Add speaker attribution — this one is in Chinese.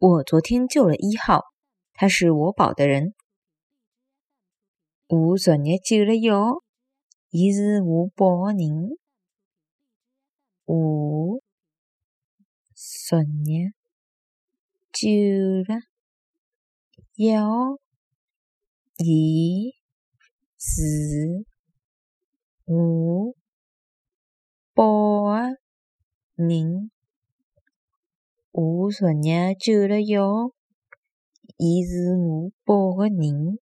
Speaker 1: 我昨天救了一号，他是我保的人。
Speaker 2: 我昨日救了一号，伊是我保的人。
Speaker 3: 我昨日救了一号，伊是我保的人。
Speaker 2: 我昨日救了妖，伊是我报的人。